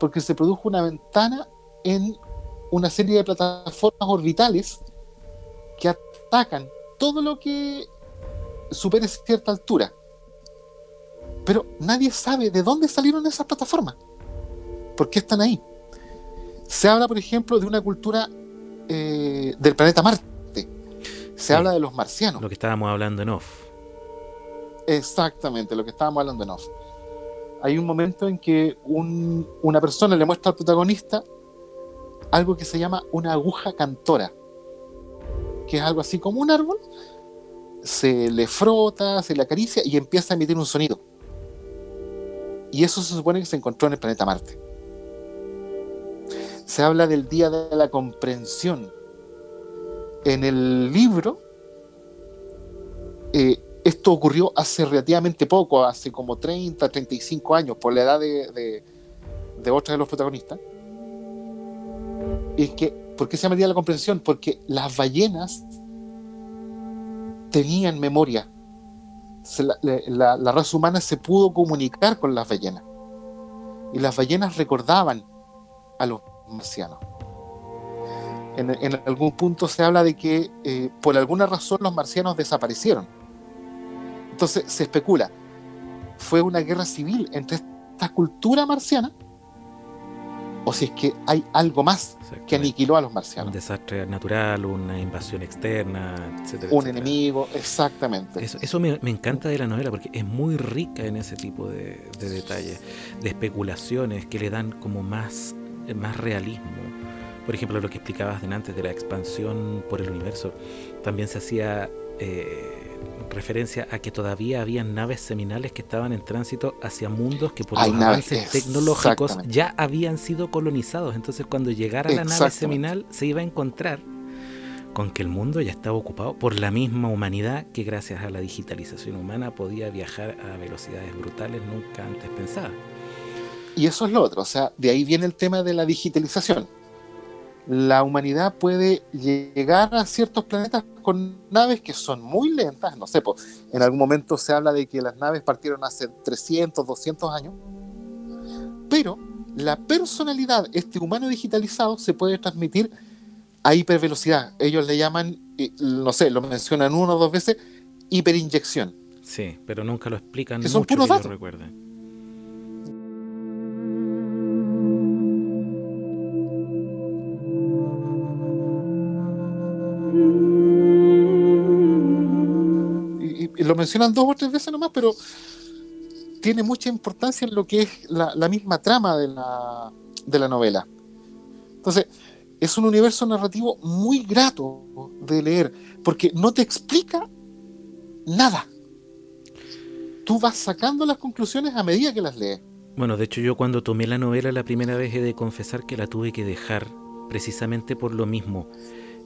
porque se produjo una ventana en una serie de plataformas orbitales que atacan todo lo que supere cierta altura. Pero nadie sabe de dónde salieron esas plataformas. ¿Por qué están ahí? Se habla, por ejemplo, de una cultura eh, del planeta Marte. Se Sí. habla de los marcianos. Lo que estábamos hablando en off. Exactamente, lo que estábamos hablando en off. Hay un momento en que un- una persona le muestra al protagonista algo que se llama una aguja cantora, que es algo así como un árbol, se le frota, se le acaricia y empieza a emitir un sonido. Y eso se supone que se encontró en el planeta Marte. Se habla del día de la comprensión. En el libro, eh, esto ocurrió hace relativamente poco, hace como 30, 35 años, por la edad de, de, de los protagonistas. Es que, ¿por qué se llama Día la Comprensión? Porque las ballenas tenían memoria. La, raza humana se pudo comunicar con las ballenas. Y las ballenas recordaban a los marcianos. En, en algún punto se habla de que eh, por alguna razón los marcianos desaparecieron. Entonces se especula, ¿fue una guerra civil entre esta cultura marciana? ¿O si es que hay algo más que aniquiló a los Un marcianos? desastre natural, una invasión externa, etcétera. Un etcétera. enemigo, exactamente. Eso, eso me, me encanta de la novela porque es muy rica en ese tipo de, de detalles, de especulaciones que le dan como más, más realismo. Por ejemplo, lo que explicabas antes de la expansión por el universo, también se hacía eh, referencia a que todavía había naves seminales que estaban en tránsito hacia mundos que por Hay los naves, avances tecnológicos ya habían sido colonizados. Entonces, cuando llegara la nave seminal, se iba a encontrar con que el mundo ya estaba ocupado por la misma humanidad que gracias a la digitalización humana podía viajar a velocidades brutales nunca antes pensadas. Y eso es lo otro, o sea, de ahí viene el tema de la digitalización. La humanidad puede llegar a ciertos planetas con naves que son muy lentas, no sé, pues, en algún momento se habla de que las naves partieron hace 300, 200 años, pero la personalidad, este humano digitalizado, se puede transmitir a hipervelocidad. Ellos le llaman, eh, no sé, lo mencionan una o dos veces, hiperinyección. Sí, pero nunca lo explican Que son mucho puros que yo datos. recuerde. Lo mencionan dos o tres veces nomás, pero tiene mucha importancia en lo que es la, la misma trama de la, de la novela. Entonces, es un universo narrativo muy grato de leer, porque no te explica nada. Tú vas sacando las conclusiones a medida que las lees. Bueno, de hecho yo cuando tomé la novela la primera vez he de confesar que la tuve que dejar precisamente por lo mismo.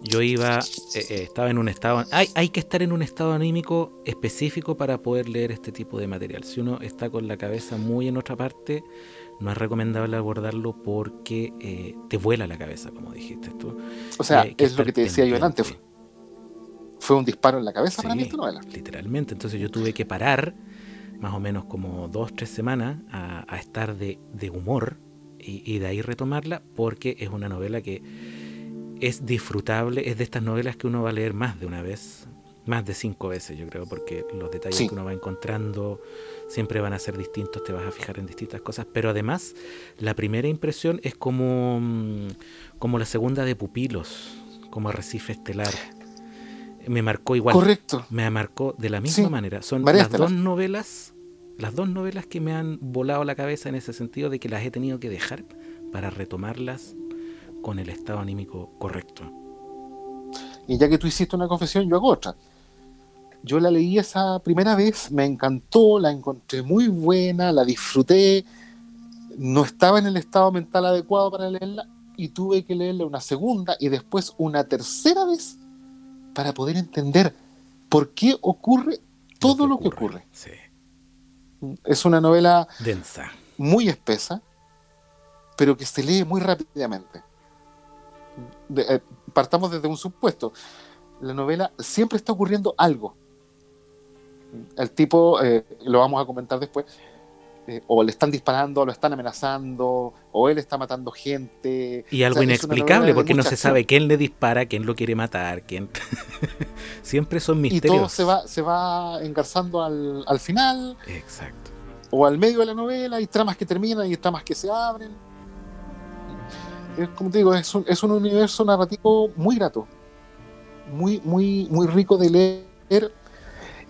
Yo iba, eh, eh, estaba en un estado, hay, hay que estar en un estado anímico específico para poder leer este tipo de material. Si uno está con la cabeza muy en otra parte, no es recomendable abordarlo porque eh, te vuela la cabeza, como dijiste tú. O sea, es lo que te decía yo antes. Fue un disparo en la cabeza para mí esta novela. Literalmente. Entonces yo tuve que parar más o menos como dos, tres semanas a, a estar de, de humor y, y de ahí retomarla porque es una novela que es disfrutable, es de estas novelas que uno va a leer más de una vez, más de cinco veces yo creo, porque los detalles Sí. que uno va encontrando siempre van a ser distintos, te vas a fijar en distintas cosas, pero además la primera impresión es como, mm, como la segunda de Pupilos, como Arrecife Estelar. Me marcó igual. Correcto. Me marcó de la misma Sí, manera. Son las dos novelas, las dos novelas que me han volado la cabeza en ese sentido de que las he tenido que dejar para retomarlas con el estado anímico correcto. Y ya que tú hiciste una confesión, yo hago otra. Yo la leí esa primera vez, me encantó, la encontré muy buena, la disfruté, no estaba en el estado mental adecuado para leerla y tuve que leerla una segunda y después una tercera vez para poder entender por qué ocurre todo lo que ocurre. Sí. Es una novela Densa. muy espesa, pero que se lee muy rápidamente. De- eh, partamos desde un supuesto. La novela siempre está ocurriendo algo. El tipo, eh, lo vamos a comentar después, eh, o le están disparando, o lo están amenazando, o él está matando gente. Y algo O sea, inexplicable porque no se acción. sabe quién le dispara, quién lo quiere matar, quién. Siempre son Y misterios. todo se va, se va engarzando al, al final, Exacto. o al medio de la novela, hay tramas que terminan y tramas que se abren. Es, como te digo, es un, es un universo narrativo muy grato, muy, muy, muy rico de leer.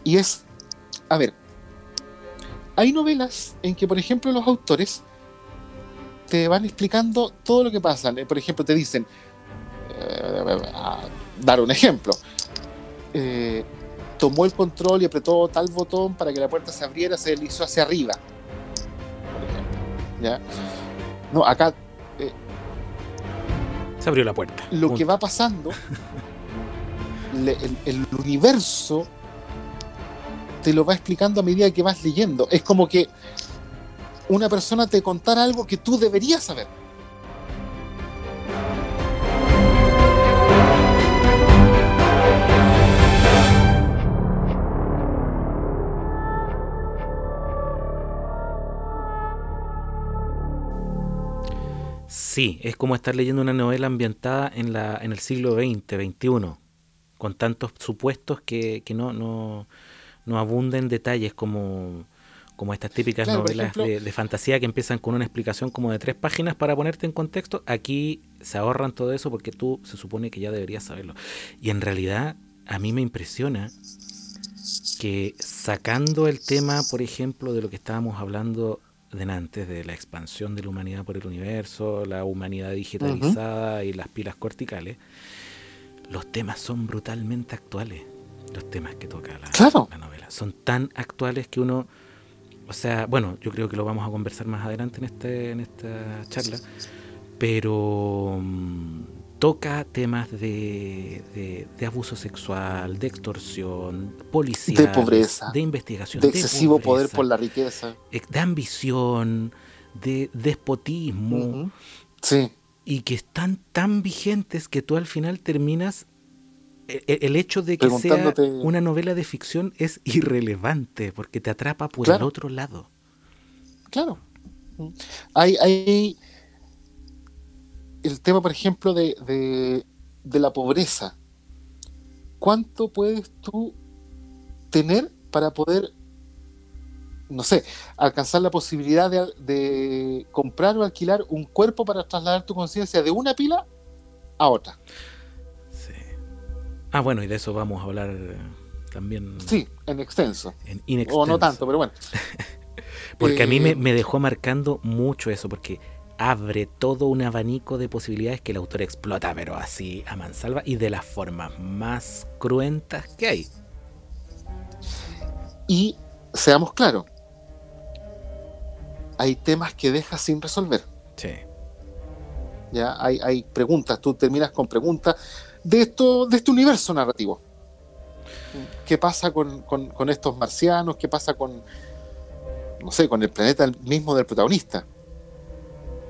Y es, a ver, hay novelas en que, por ejemplo, los autores te van explicando todo lo que pasa. Eh, Por ejemplo, te dicen, eh, dar un ejemplo, eh, tomó el control y apretó tal botón para que la puerta se abriera, se deslizó hacia arriba. Por ejemplo. ¿Ya? No, acá Se abrió la puerta. lo que va pasando, le- el, el universo te lo va explicando a medida que vas leyendo. Es como que una persona te contara algo que tú deberías saber. Sí, es como estar leyendo una novela ambientada en, la, en el siglo XX, XXI, con tantos supuestos que, que no, no, no abunda en detalles como, como estas típicas Claro, novelas ejemplo- de, de fantasía que empiezan con una explicación como de tres páginas para ponerte en contexto. Aquí se ahorran todo eso porque tú se supone que ya deberías saberlo. Y en realidad a mí me impresiona que sacando el tema, por ejemplo, de lo que estábamos hablando de la expansión de la humanidad por el universo, la humanidad digitalizada y las pilas corticales, los temas son brutalmente actuales. Los temas que toca la, Claro. la novela. Son tan actuales que uno, o sea, bueno, yo creo que lo vamos a conversar más adelante en, este, en esta charla, pero mm, toca temas de, de, de abuso sexual, de extorsión, policía, De pobreza, de investigación, De excesivo poder pobreza, por la riqueza. eh, de ambición, de despotismo. Sí, y que están tan vigentes que tú al final terminas e- e- el hecho de que sea una novela de ficción es irrelevante porque te atrapa por el otro lado. claro. Hay, hay el tema, por ejemplo, de, de, de la pobreza. ¿Cuánto puedes tú tener para poder, no sé, alcanzar la posibilidad de, de comprar o alquilar un cuerpo para trasladar tu conciencia de una pila a otra? Sí. Ah, bueno, y de eso vamos a hablar eh, también Sí, en extenso. en O inextenso. no tanto, pero bueno. Porque a mí me, Eh, me dejó marcando mucho eso, porque abre todo un abanico de posibilidades que el autor explota, pero así a mansalva y de las formas más cruentas que hay. Y seamos claros, hay temas que dejas sin resolver. Sí. ¿ya? Hay, hay preguntas, tú terminas con preguntas de, esto, de este universo narrativo. ¿Qué pasa con, con- con estos marcianos? ¿Qué pasa con, no sé, con el planeta mismo del protagonista?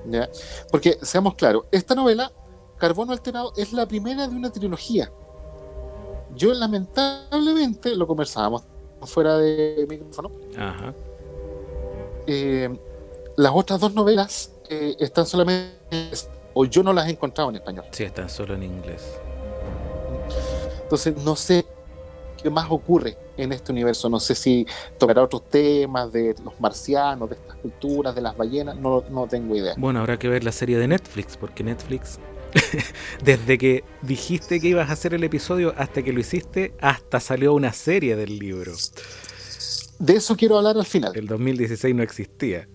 ¿Ya? Porque, seamos claros, esta novela, Carbono Alterado, es la primera de una trilogía. Yo, lamentablemente, lo conversábamos fuera de micrófono, Ajá. eh, las otras dos novelas eh, están solamente o yo no las he encontrado en español. Sí, están solo en inglés. Entonces no sé qué más ocurre en este universo. No sé si tocará otros temas de los marcianos, de estas culturas, de las ballenas. No, no tengo idea. Bueno, habrá que ver la serie de Netflix, porque Netflix, desde que dijiste que ibas a hacer el episodio hasta que lo hiciste, hasta salió una serie del libro. De eso quiero hablar al final. El 2016 no existía.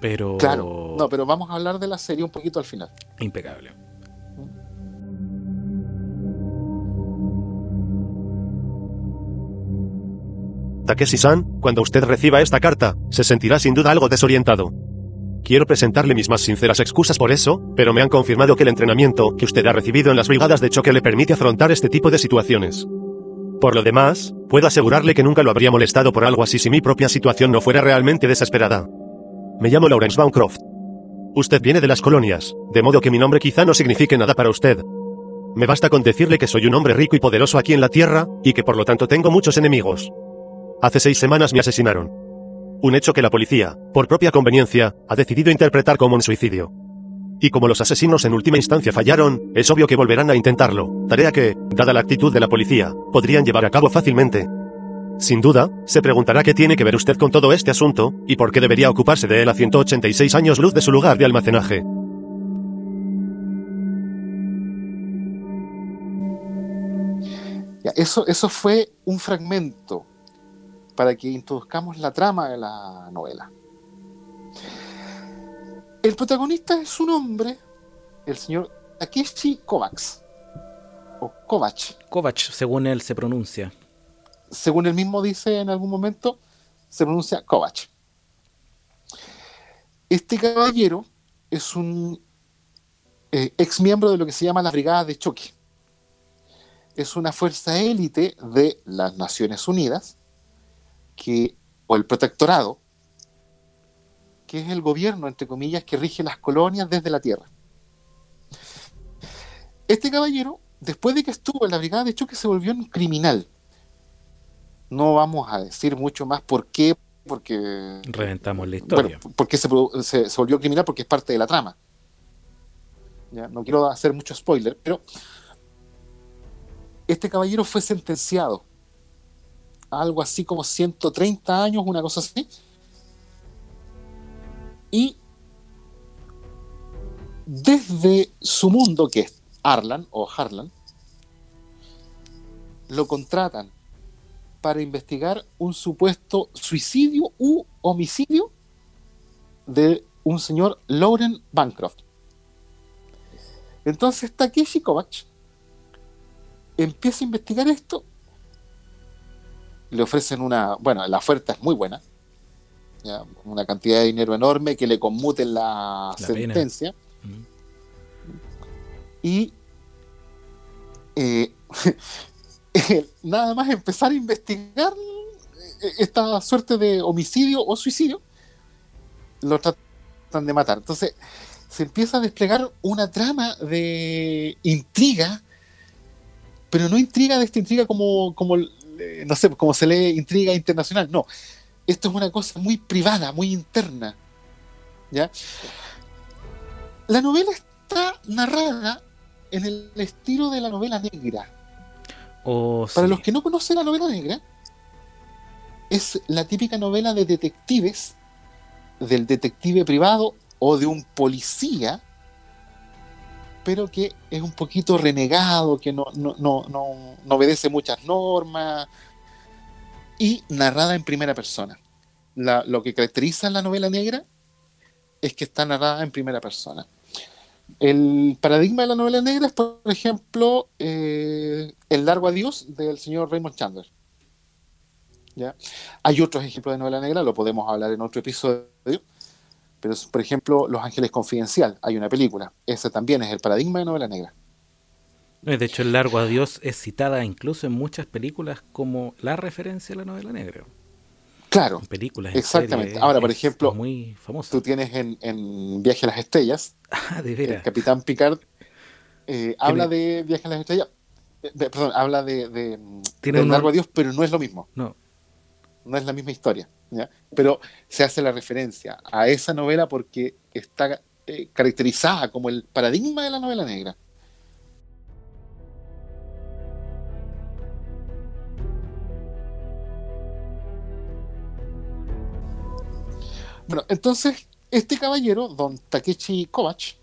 Pero. Claro, no, pero vamos a hablar de la serie un poquito al final. Impecable. Takeshi-san, cuando usted reciba esta carta, se sentirá sin duda algo desorientado. Quiero presentarle mis más sinceras excusas por eso, pero me han confirmado que el entrenamiento que usted ha recibido en las brigadas de choque le permite afrontar este tipo de situaciones. Por lo demás, puedo asegurarle que nunca lo habría molestado por algo así si mi propia situación no fuera realmente desesperada. Me llamo Lawrence Bancroft. Usted viene de las colonias, de modo que mi nombre quizá no signifique nada para usted. Me basta con decirle que soy un hombre rico y poderoso aquí en la Tierra, y que por lo tanto tengo muchos enemigos. Hace seis semanas me asesinaron. Un hecho que la policía, por propia conveniencia, ha decidido interpretar como un suicidio. Y como los asesinos en última instancia fallaron, es obvio que volverán a intentarlo, tarea que, dada la actitud de la policía, podrían llevar a cabo fácilmente. Sin duda, se preguntará qué tiene que ver usted con todo este asunto, y por qué debería ocuparse de él a 186 años luz de su lugar de almacenaje. Eso, eso fue un fragmento para que introduzcamos la trama de la novela. El protagonista es un hombre, el señor Takeshi Kovacs, o Kovac, Kovac, según él se pronuncia. según él mismo dice en algún momento, se pronuncia Kovac. Este caballero es un eh, ex miembro de lo que se llama la Brigada de Choque. Es una fuerza élite de las Naciones Unidas, que, o el protectorado, que es el gobierno, entre comillas, que rige las colonias desde la Tierra. Este caballero, después de que estuvo en la Brigada de Choque, se volvió un criminal. No vamos a decir mucho más por qué, porque Reventamos la historia. bueno, porque se, se- se volvió criminal porque es parte de la trama. Ya, no quiero hacer mucho spoiler, pero este caballero fue sentenciado algo así como 130 años, una cosa así. Y desde su mundo, que es Arlan o Harlan, lo contratan para investigar un supuesto suicidio u homicidio de un señor Lauren Bancroft. Entonces Takeshi Kovacs empieza a investigar esto. Le ofrecen una, bueno, la oferta es muy buena, ya, una cantidad de dinero enorme que le conmuten la, sentencia. Y eh, nada más empezar a investigar eh, esta suerte de homicidio o suicidio, lo tratan de matar. Entonces se empieza a desplegar una trama de intriga, pero no intriga de esta intriga como, como no sé, como se lee intriga internacional, no. Esto es una cosa muy privada, muy interna. ¿ya? La novela está narrada en el estilo de la novela negra. O Para sí. los que no conocen la novela negra, es la típica novela de detectives, del detective privado o de un policía, pero que es un poquito renegado, que no, no, no, no, obedece muchas normas, y narrada en primera persona. Lo que caracteriza la novela negra es que está narrada en primera persona. El paradigma de la novela negra es, por ejemplo, eh, El largo adiós del señor Raymond Chandler. ¿Ya? Hay otros ejemplos de novela negra, lo podemos hablar en otro episodio, pero por ejemplo, Los Ángeles Confidencial, hay una película, ese también es el paradigma de novela negra. No, De hecho, el largo adiós es citada incluso en muchas películas como la referencia a la novela negra. Claro, En películas. en Exactamente. series, Ahora, por ejemplo, Muy famosa. tú tienes en, en Viaje a las Estrellas, Ah, de el. Capitán Picard eh, habla de Viaje a las Estrellas, eh, perdón, habla de, del uno- largo adiós, pero no es lo mismo. No. No es la misma historia, pero se hace la referencia a esa novela porque está eh, caracterizada como el paradigma de la novela negra. Bueno, entonces este caballero, don Takechi Kovacs,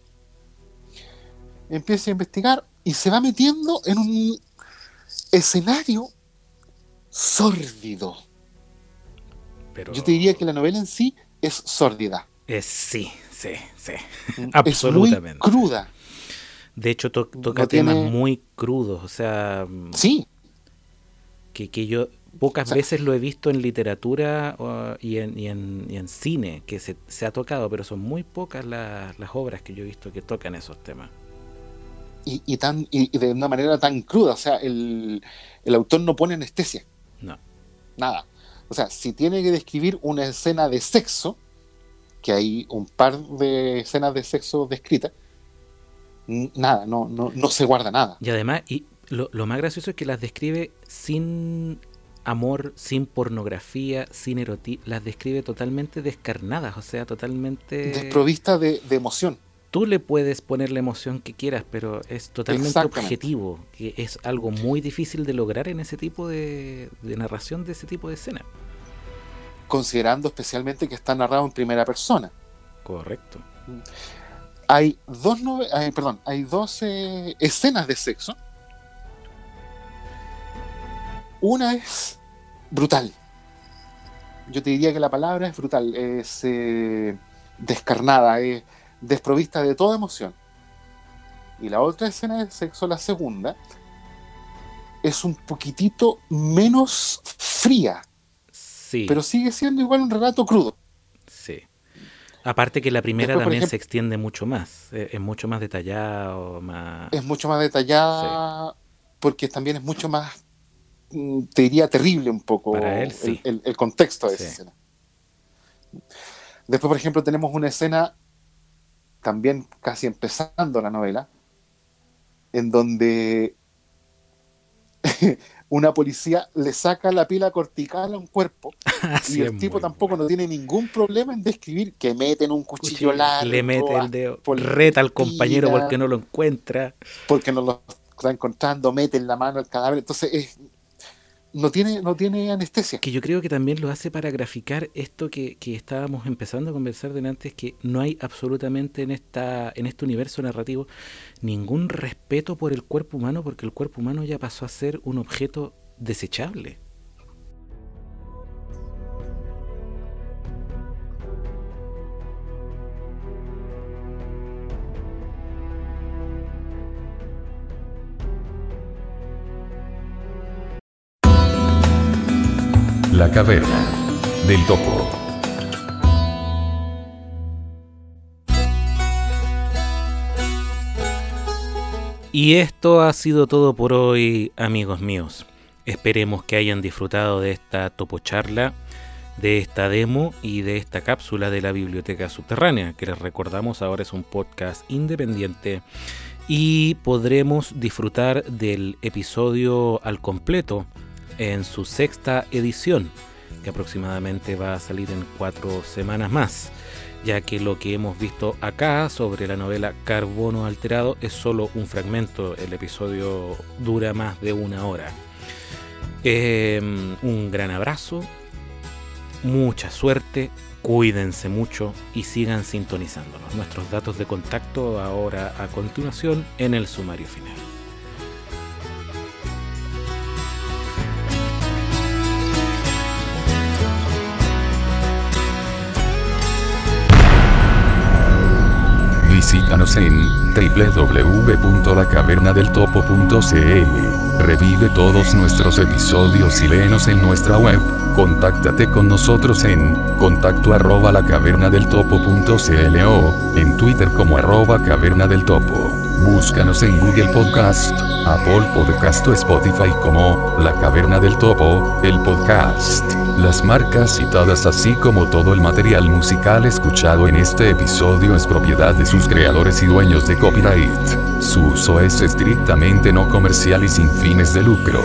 empieza a investigar y se va metiendo en un escenario sórdido. Pero Yo te diría que la novela en sí es sórdida. es sí, sí, sí. Es Absolutamente. muy cruda. De hecho, to- toca No temas tiene- muy crudos, o sea, mm, Sí, que, que yo pocas O sea- veces lo he visto en literatura y, en, y en- y en cine, que se, se ha tocado, pero son muy pocas las, las obras que yo he visto que tocan esos temas. y, y tan, y de una manera tan cruda. O sea, el, el autor no pone anestesia, No. nada. O sea, si tiene que describir una escena de sexo, que hay un par de escenas de sexo descritas, nada, no, no, no se guarda nada. Y además, y lo, lo más gracioso es que las describe sin amor, sin pornografía, sin erotismo, las describe totalmente descarnadas, o sea, totalmente... Desprovista de, de emoción. Tú le puedes poner la emoción que quieras, pero es totalmente objetivo, que es algo muy difícil de lograr en ese tipo de, de narración de ese tipo de escena. considerando especialmente que está narrado en primera persona. Correcto. Hay dos, perdón, hay dos eh, escenas de sexo. Una es brutal. Yo te diría que la palabra es brutal, es eh, descarnada, es desprovista de toda emoción. Y la otra escena de sexo, la segunda, es un poquitito menos fría, Sí, pero sigue siendo igual un relato crudo. sí. Aparte que la primera Después, también ejemplo- se extiende mucho más, eh, es mucho más detallado, más... es mucho más detallada porque también es mucho más, mm, te diría, terrible un poco Para él, sí. el, el- el contexto de esa escena. Después, por ejemplo, tenemos una escena, también casi empezando la novela, en donde una policía le saca la pila cortical a un cuerpo Así y el tipo tampoco bueno. no tiene ningún problema en describir que meten un cuchillo, Cuchillo, largo le mete el dedo, reta al compañero porque no lo encuentra. porque no lo está encontrando, mete en la mano el cadáver. Entonces, es- no, tiene, no tiene anestesia. Que yo creo que también lo hace para graficar esto que, que estábamos empezando a conversar delante, es que no hay absolutamente en, esta, en este universo narrativo ningún respeto por el cuerpo humano, porque el cuerpo humano ya pasó a ser un objeto desechable. La caverna del topo. Y esto ha sido todo por hoy, amigos míos. Esperemos que hayan disfrutado de esta topocharla, de esta demo y de esta cápsula de la Biblioteca Subterránea, que les recordamos ahora es un podcast independiente y podremos disfrutar del episodio al completo en su sexta edición, que aproximadamente va a salir en cuatro semanas más ya que lo que hemos visto acá sobre la novela Carbono Alterado es solo un fragmento, el episodio dura más de una hora. Eh, un gran abrazo, mucha suerte, cuídense mucho y sigan sintonizándonos. Nuestros datos de contacto ahora a continuación en el sumario final. Visítanos en www.lacavernadeltopo.cl. Revive todos nuestros episodios y léenos en nuestra web. Contáctate con nosotros en contacto arroba lacavernadeltopo.cl o en Twitter como arroba caverna del topo. Búscanos en Google Podcast, Apple Podcast o Spotify como La Caverna del Topo, el podcast. Las marcas citadas así como todo el material musical escuchado en este episodio es propiedad de sus creadores y dueños de copyright. Su uso es estrictamente no comercial y sin fines de lucro.